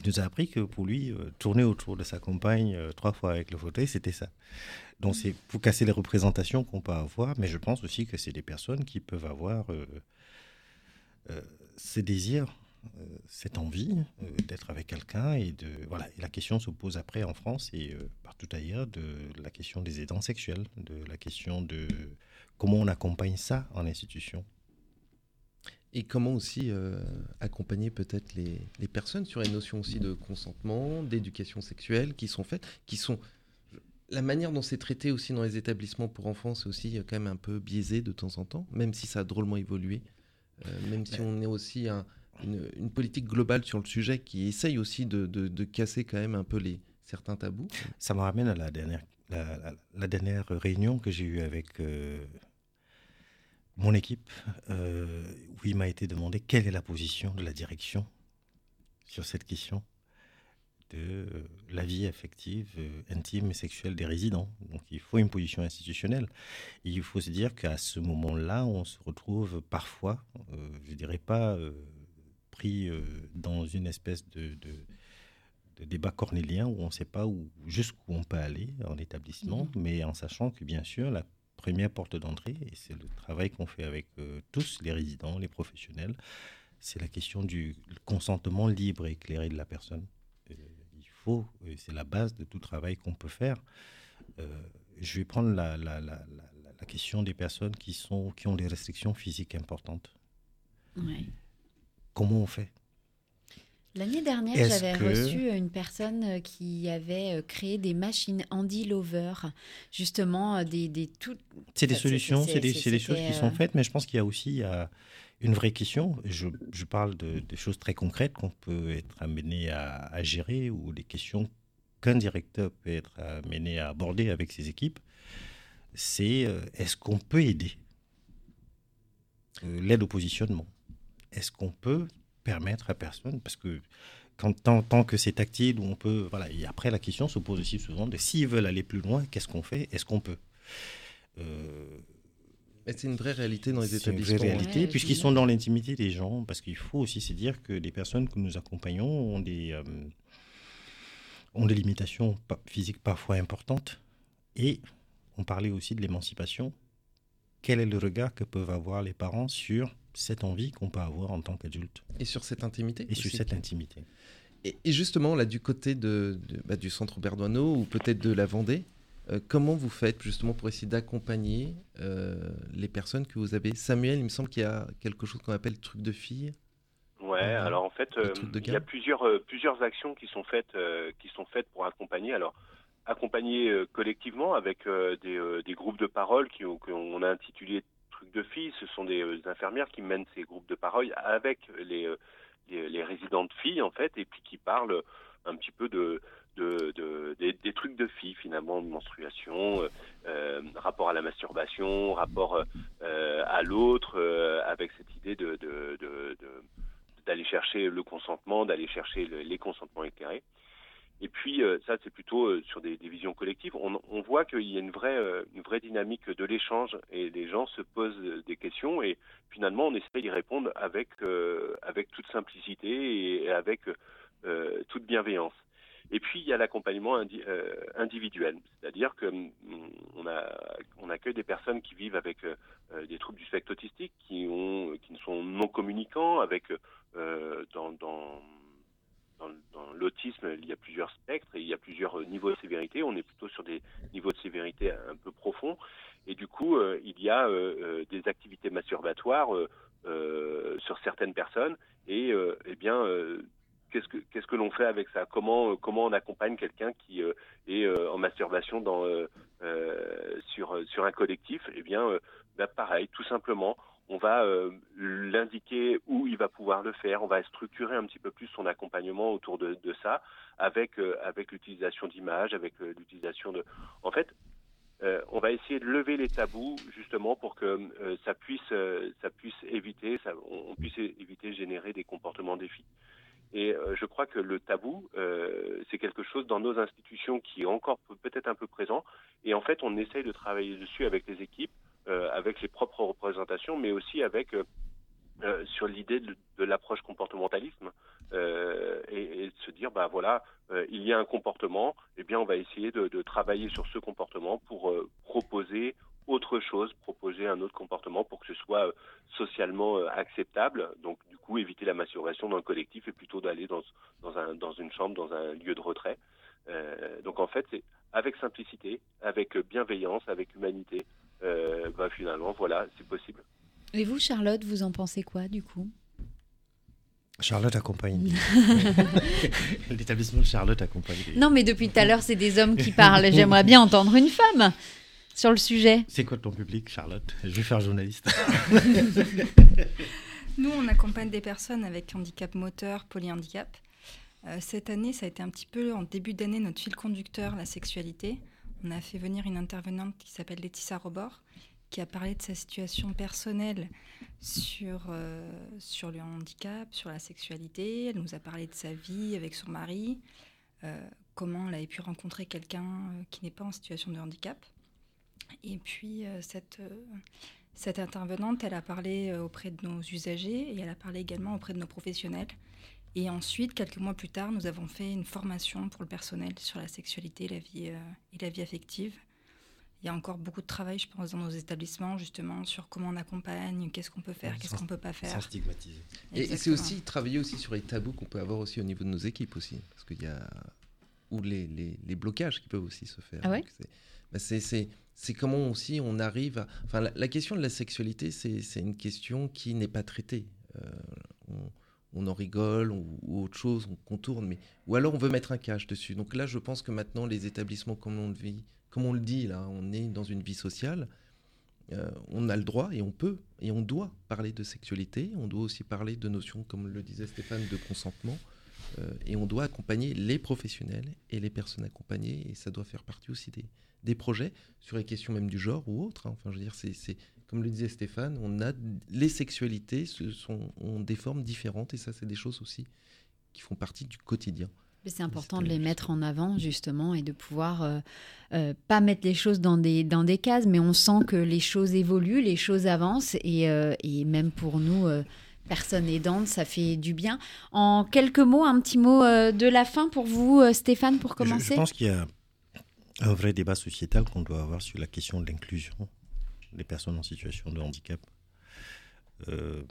[SPEAKER 5] Il nous a appris que pour lui, euh, tourner autour de sa compagne euh, trois fois avec le fauteuil, c'était ça. Donc c'est pour casser les représentations qu'on peut avoir, mais je pense aussi que c'est des personnes qui peuvent avoir euh, ces désirs, cette envie d'être avec quelqu'un et de voilà. Et la question se pose après en France et partout ailleurs de la question des aidants sexuels, de la question de comment on accompagne ça en institution.
[SPEAKER 3] Et comment aussi euh, accompagner peut-être les, les personnes sur les notions aussi de consentement, d'éducation sexuelle qui sont faites, qui sont... La manière dont c'est traité aussi dans les établissements pour enfants, c'est aussi euh, quand même un peu biaisé de temps en temps, même si ça a drôlement évolué, euh, même si on est aussi un- une, une politique globale sur le sujet qui essaye aussi de, de- de casser quand même un peu les, certains tabous.
[SPEAKER 5] Ça me ramène à la dernière, la, la- la dernière réunion que j'ai eue avec euh, mon équipe, euh, où il m'a été demandé quelle est la position de la direction sur cette question. de euh, la vie affective, euh, intime et sexuelle des résidents. Donc il faut une position institutionnelle. Et il faut se dire qu'à ce moment-là, on se retrouve parfois, euh, je dirais pas euh, pris dans une espèce de, débat cornélien où on ne sait pas où, jusqu'où on peut aller en établissement, mais en sachant que bien sûr, la première porte d'entrée, et c'est le travail qu'on fait avec euh, tous les résidents, les professionnels, c'est la question du consentement libre et éclairé de la personne. Euh, il faut, c'est la base de tout travail qu'on peut faire. Euh, je vais prendre la, la- la- la- la- la question des personnes qui, sont, qui ont des restrictions physiques importantes.
[SPEAKER 2] Ouais.
[SPEAKER 5] Comment on fait?
[SPEAKER 2] L'année dernière, j'avais
[SPEAKER 5] que-
[SPEAKER 2] reçu une personne euh, qui avait euh, créé des machines Andy Lover, justement euh, des, des tout.
[SPEAKER 5] C'est des solutions,
[SPEAKER 2] c'est-
[SPEAKER 5] des, des choses qui sont
[SPEAKER 2] euh,
[SPEAKER 5] faites, mais je pense qu'il y a aussi euh, une vraie question. Je, je parle de, de choses très concrètes qu'on peut être amené à, à gérer ou des questions qu'un directeur peut être amené à aborder avec ses équipes. C'est euh, est-ce qu'on peut aider Euh, L'aide au positionnement? Est-ce qu'on peut permettre à personne Parce que quand, tant, tant que c'est tactile, on peut. Voilà. Et après, la question se pose aussi souvent de s'ils veulent aller plus loin, qu'est-ce qu'on fait Est-ce qu'on peut Euh,
[SPEAKER 3] c'est une vraie réalité dans les
[SPEAKER 5] c'est une
[SPEAKER 3] établissements.
[SPEAKER 5] vraie réalité,
[SPEAKER 2] Ouais,
[SPEAKER 5] puisqu'ils sont dans l'intimité des gens, parce qu'il faut aussi se dire que les personnes que nous accompagnons ont des, euh, ont des limitations physiques parfois importantes. Et on parlait aussi de l'émancipation. Quel est le regard que peuvent avoir les parents sur cette envie qu'on peut avoir en tant qu'adulte.
[SPEAKER 3] Et sur cette intimité
[SPEAKER 5] et sur cette intimité.
[SPEAKER 3] Et, et justement, là, du côté de, de- bah, du centre Berdoineau ou peut-être de la Vendée, euh, comment vous faites justement pour essayer d'accompagner euh, les personnes que vous avez? Samuel, il me semble qu'il y a quelque chose qu'on appelle truc de fille.
[SPEAKER 6] Ouais, alors en fait, euh, il y a plusieurs, euh, plusieurs actions qui sont faites, euh, qui sont faites pour accompagner. Alors, accompagner euh, collectivement avec euh, des, euh, des groupes de parole qui ont- qu'on a intitulé trucs de filles. Ce sont des euh, infirmières qui mènent ces groupes de parole avec les, euh, les, les filles en fait, et puis qui parlent un petit peu de, de, de- des, trucs de filles finalement, de menstruation, euh, rapport à la masturbation, rapport à l'autre, avec cette idée d'aller chercher le consentement, d'aller chercher le- les consentements éclairés. Et puis euh, ça, c'est plutôt euh, sur des, des visions collectives. On, on voit qu'il y a une vraie, euh, une vraie dynamique de l'échange et les gens se posent des questions et finalement on essaie d'y répondre avec, euh, avec toute simplicité et, avec euh, toute bienveillance. Et puis il y a l'accompagnement euh, individuel, c'est-à-dire que hum, on, accueille des personnes qui vivent avec des troubles du spectre autistique, qui, ont, qui ne sont non communicants, avec dans, dans, dans, l'autisme, il y a plusieurs spectres et il y a plusieurs euh, niveaux de sévérité. On est plutôt sur des niveaux de sévérité un peu profonds. Et du coup, euh, il y a euh, des activités masturbatoires sur certaines personnes. Et eh bien, qu'est-ce que qu'est-ce que l'on fait avec ça? Comment comment on accompagne quelqu'un qui est en masturbation dans sur sur un collectif? Eh bien, bah, pareil, tout simplement, on va euh, l'indiquer où il va pouvoir le faire. On va structurer un petit peu plus son accompagnement autour de, ça, avec euh, avec l'utilisation d'images, avec euh, l'utilisation de. En fait, on va essayer de lever les tabous justement pour que ça puisse éviter on, puisse éviter générer des comportements défis. Et je crois que le tabou, c'est quelque chose dans nos institutions qui est encore peut- peut-être un peu présent. Et en fait, on essaye de travailler dessus avec les équipes, avec les propres représentations, mais aussi avec euh, euh, sur l'idée de, l'approche comportementalisme euh, et, et de se dire, bah voilà, euh, il y a un comportement, eh bien, on va essayer de, travailler sur ce comportement pour euh, proposer autre chose, proposer un autre comportement pour que ce soit euh, socialement euh, acceptable. Donc, du coup, éviter la masturbation dans le collectif et plutôt d'aller dans, dans, un, dans une chambre, dans un lieu de retrait. Euh, donc, en fait, c'est avec simplicité, avec bienveillance, avec humanité, euh, bah, finalement, voilà, c'est possible.
[SPEAKER 2] Et vous, Charlotte, vous en pensez quoi du coup?
[SPEAKER 5] Charlotte accompagne. <laughs> <laughs> L'établissement de Charlotte accompagne.
[SPEAKER 2] Non, mais depuis tout à l'heure, c'est des hommes qui parlent. J'aimerais bien entendre une femme sur le sujet.
[SPEAKER 5] C'est quoi ton public, Charlotte? Je vais faire journaliste. <laughs>
[SPEAKER 10] Nous, on accompagne des personnes avec handicap moteur, polyhandicap. Euh, cette année, ça a été un petit peu, en début d'année, notre fil conducteur, la sexualité. On a fait venir une intervenante qui s'appelle Laetitia Robord, qui a parlé de sa situation personnelle sur, euh, sur le handicap, sur la sexualité. Elle nous a parlé de sa vie avec son mari. euh, comment elle avait pu rencontrer quelqu'un euh, qui n'est pas en situation de handicap. Et puis, cette, cette intervenante, elle a parlé auprès de nos usagers et elle a parlé également auprès de nos professionnels. Et ensuite, quelques mois plus tard, nous avons fait une formation pour le personnel sur la sexualité la vie, euh, et la vie affective. Il y a encore beaucoup de travail, je pense, dans nos établissements, justement, sur comment on accompagne, qu'est-ce qu'on peut faire, qu'est-ce qu'on peut pas faire.
[SPEAKER 5] Sans stigmatiser.
[SPEAKER 3] Et, et c'est aussi travailler aussi sur les tabous qu'on peut avoir aussi au niveau de nos équipes aussi, parce qu'il y a ou les, les, les blocages qui peuvent aussi se faire.
[SPEAKER 2] Ah ouais
[SPEAKER 3] c'est- bah, c'est comment aussi on arrive. À, enfin, la, la question de la sexualité, c'est c'est une question qui n'est pas traitée. Euh, on, on en rigole ou, autre chose, on contourne, mais ou alors on veut mettre un cache dessus. Donc là, je pense que maintenant les établissements, comme on le vit, comme on le dit là, on est dans une vie sociale. Euh, on a le droit et on peut et on doit parler de sexualité. On doit aussi parler de notions, comme le disait Stéphane, de consentement. Euh, et on doit accompagner les professionnels et les personnes accompagnées. Et ça doit faire partie aussi des, des projets sur les questions même du genre ou autres. hein. Enfin, je veux dire, c'est- comme le disait Stéphane, on a les sexualités ce sont, ont des formes différentes. Et ça, c'est des choses aussi qui font partie du quotidien.
[SPEAKER 2] Mais C'est important de les mettre en avant justement et de pouvoir euh, euh, pas mettre les choses dans des, dans des cases, mais on sent que les choses évoluent, les choses avancent et, euh, et même pour nous, euh, personnes aidantes, ça fait du bien. En quelques mots, un petit mot de la fin pour vous, Stéphane, pour
[SPEAKER 5] Je-
[SPEAKER 2] commencer?
[SPEAKER 5] Je, pense qu'il y a un vrai débat sociétal qu'on doit avoir sur la question de l'inclusion des personnes en situation de handicap. Euh,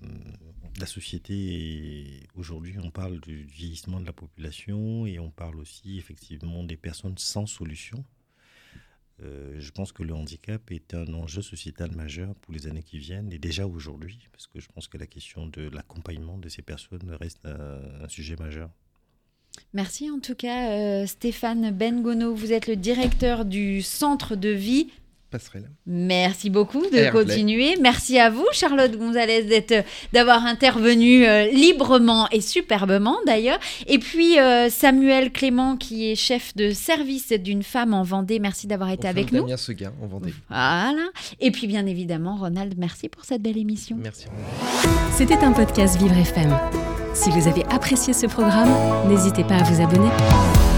[SPEAKER 5] la société, aujourd'hui, on parle du vieillissement de la population et on parle aussi effectivement des personnes sans solution. Euh, je pense que le handicap est un enjeu sociétal majeur pour les années qui viennent et déjà aujourd'hui, parce que je pense que la question de l'accompagnement de ces personnes reste un- un sujet majeur.
[SPEAKER 2] Merci en tout cas, euh, Stéphane Bengono. Vous êtes le directeur du centre de vie.
[SPEAKER 3] Passerelle.
[SPEAKER 2] Merci beaucoup de continuer. Merci à vous, Charlotte Gonzalez, d'être, d'avoir intervenu euh, librement et superbement d'ailleurs. Et puis euh, Samuel Clément, qui est chef de service d'une femme en Vendée. Merci d'avoir été
[SPEAKER 3] Enfin,
[SPEAKER 2] avec nous.
[SPEAKER 3] Damien Seguin, en Vendée.
[SPEAKER 2] Voilà. Et puis bien évidemment, Ronald, merci pour cette belle émission.
[SPEAKER 3] Merci.
[SPEAKER 11] C'était un podcast Vivre FM. Si vous avez apprécié ce programme, n'hésitez pas à vous abonner.